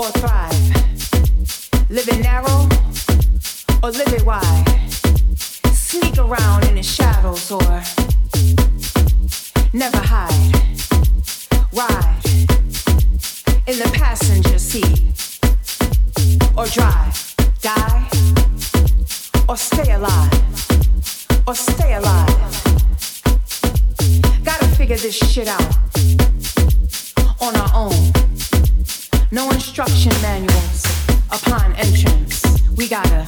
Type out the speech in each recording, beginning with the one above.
or thrive. Living narrow or living wide. Sneak around in the shadows or never hide. Ride in the passenger seat or drive, die or stay alive or stay alive. Gotta figure this shit out on our own no instruction manuals upon entrance. We gotta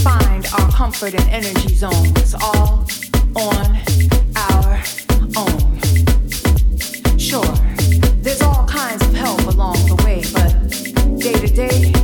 find our comfort and energy zones all on our own. Sure, there's all kinds of help along the way, but day to day,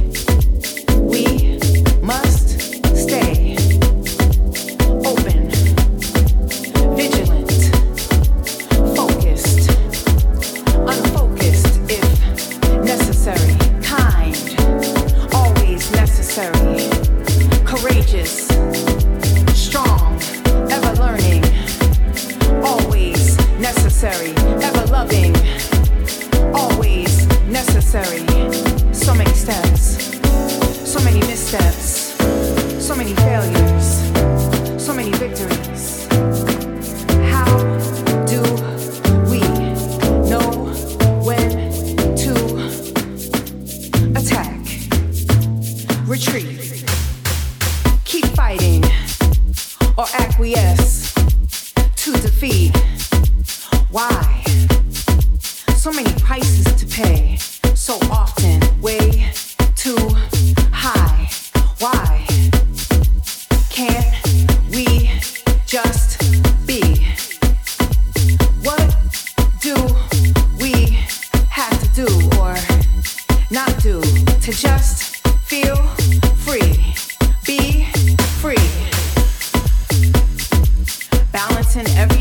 and every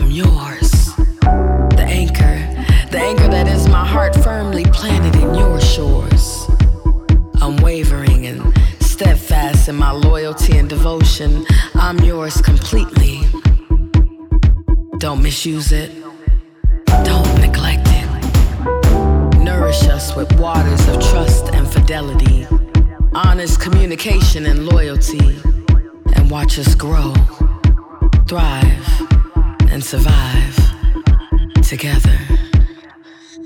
I'm yours. The anchor, the anchor that is my heart firmly planted in your shores. I'm wavering and steadfast in my loyalty and devotion, I'm yours completely. Don't misuse it, don't neglect it. Nourish us with waters of trust and fidelity, honest communication and loyalty, and watch us grow, thrive and survive together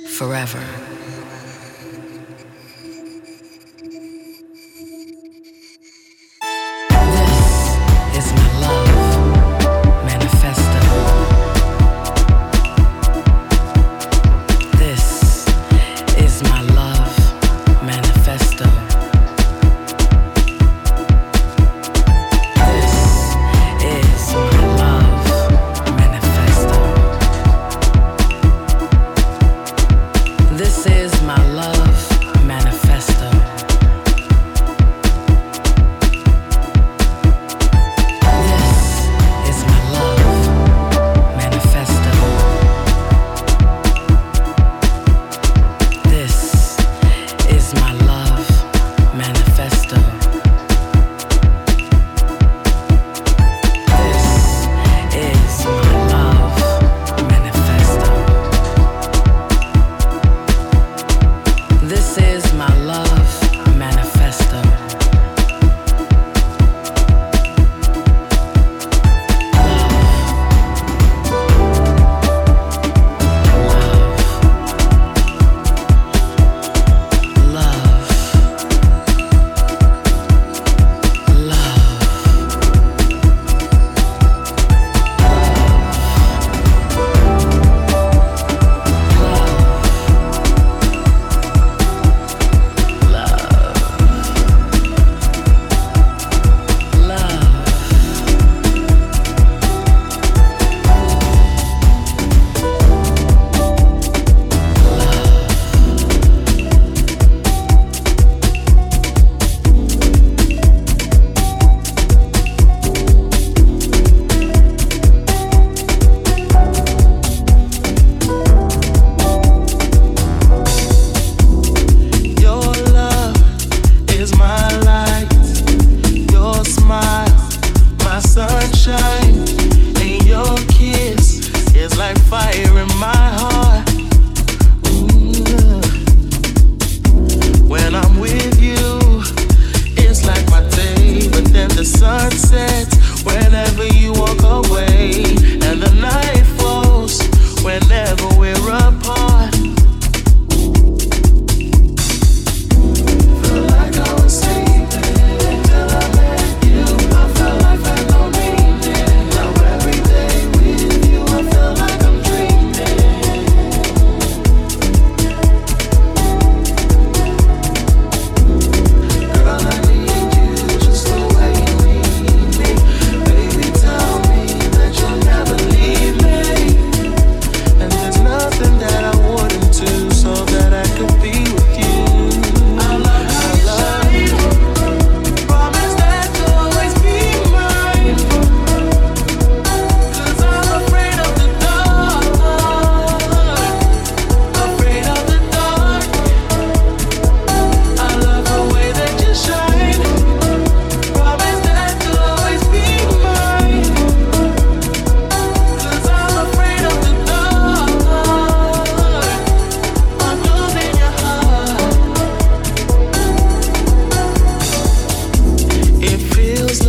forever.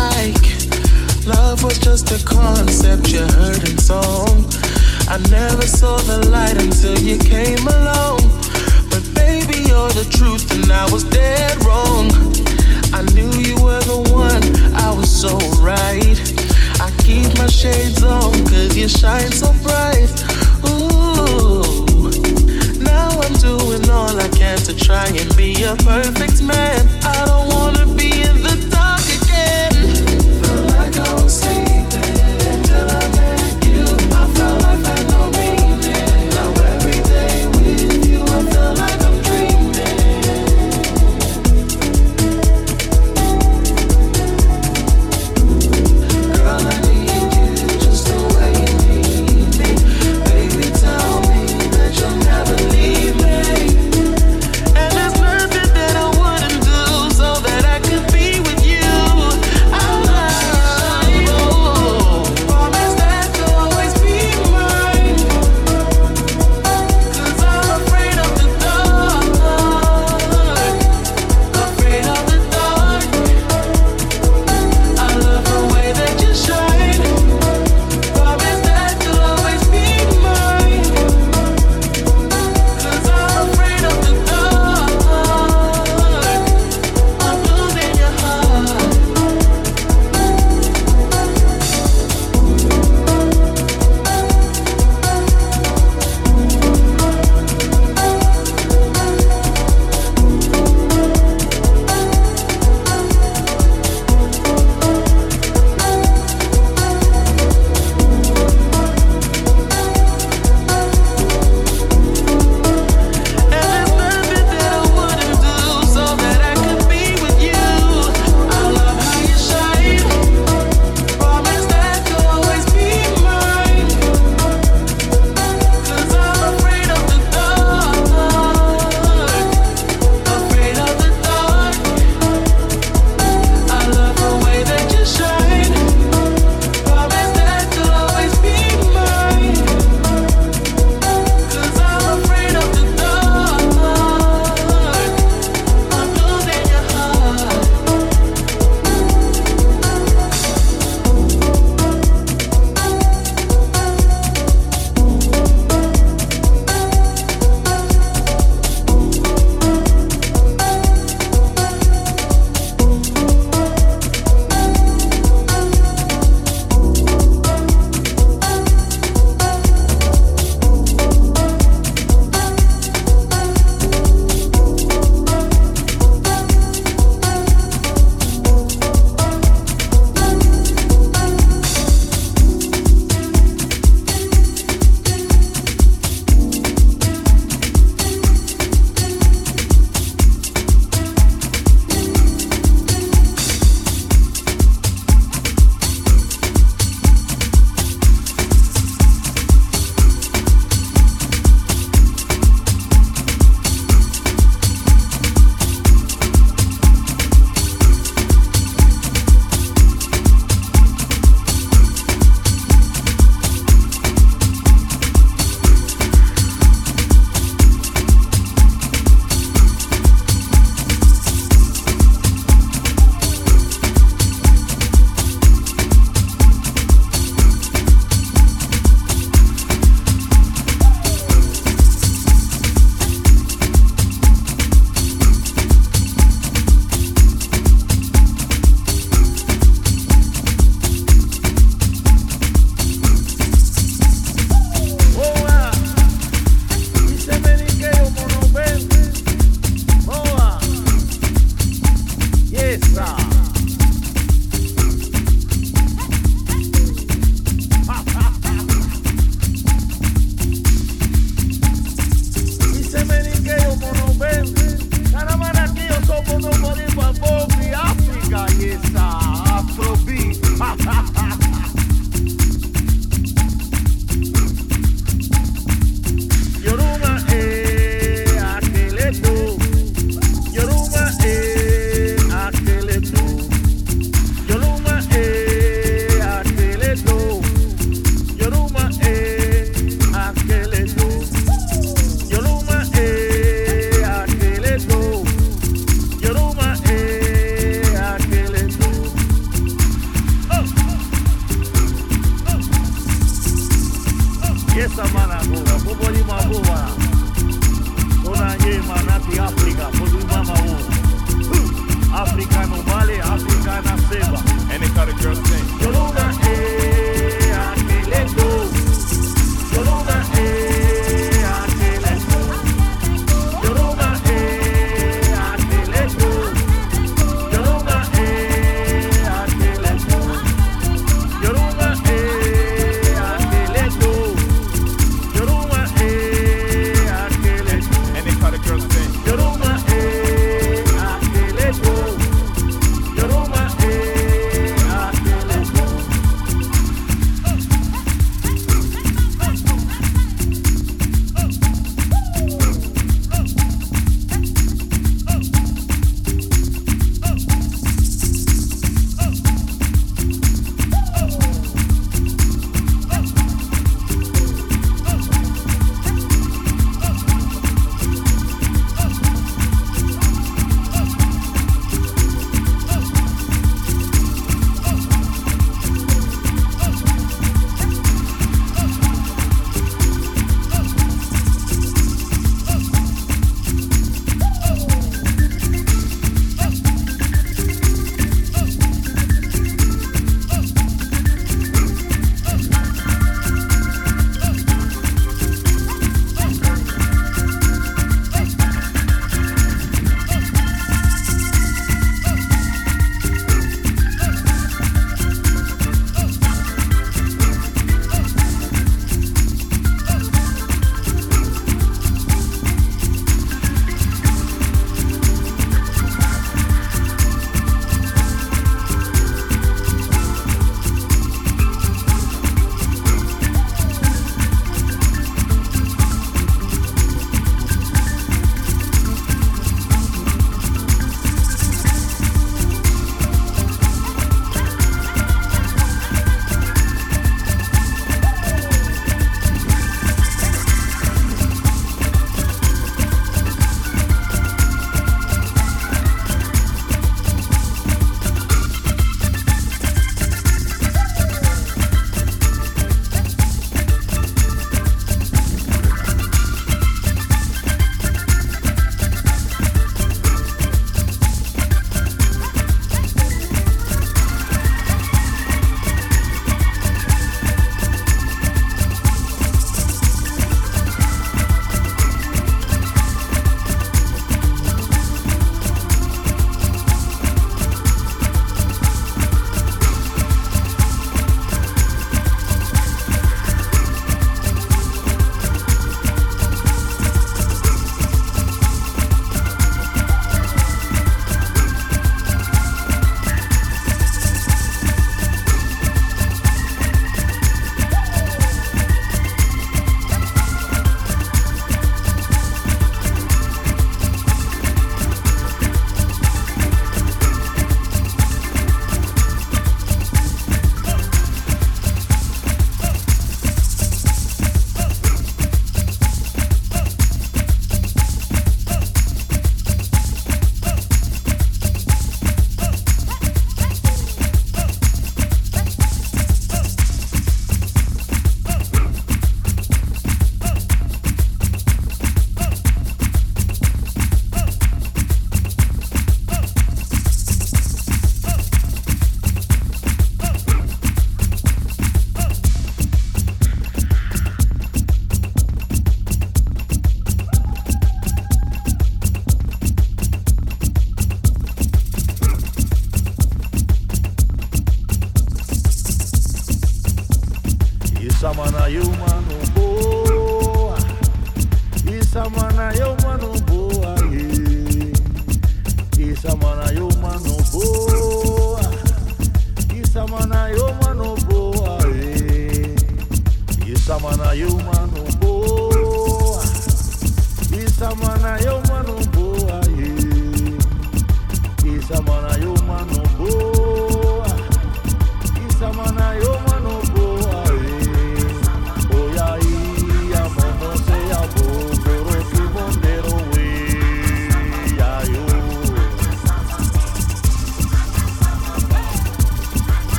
like love was just a concept you heard in song. I never saw the light until you came along. But baby, you're the truth, and I was dead wrong. I knew you were the one, I was so right. I keep my shades on, cause you shine so bright. Ooh, now I'm doing all I can to try and be a perfect man. I don't wanna be in the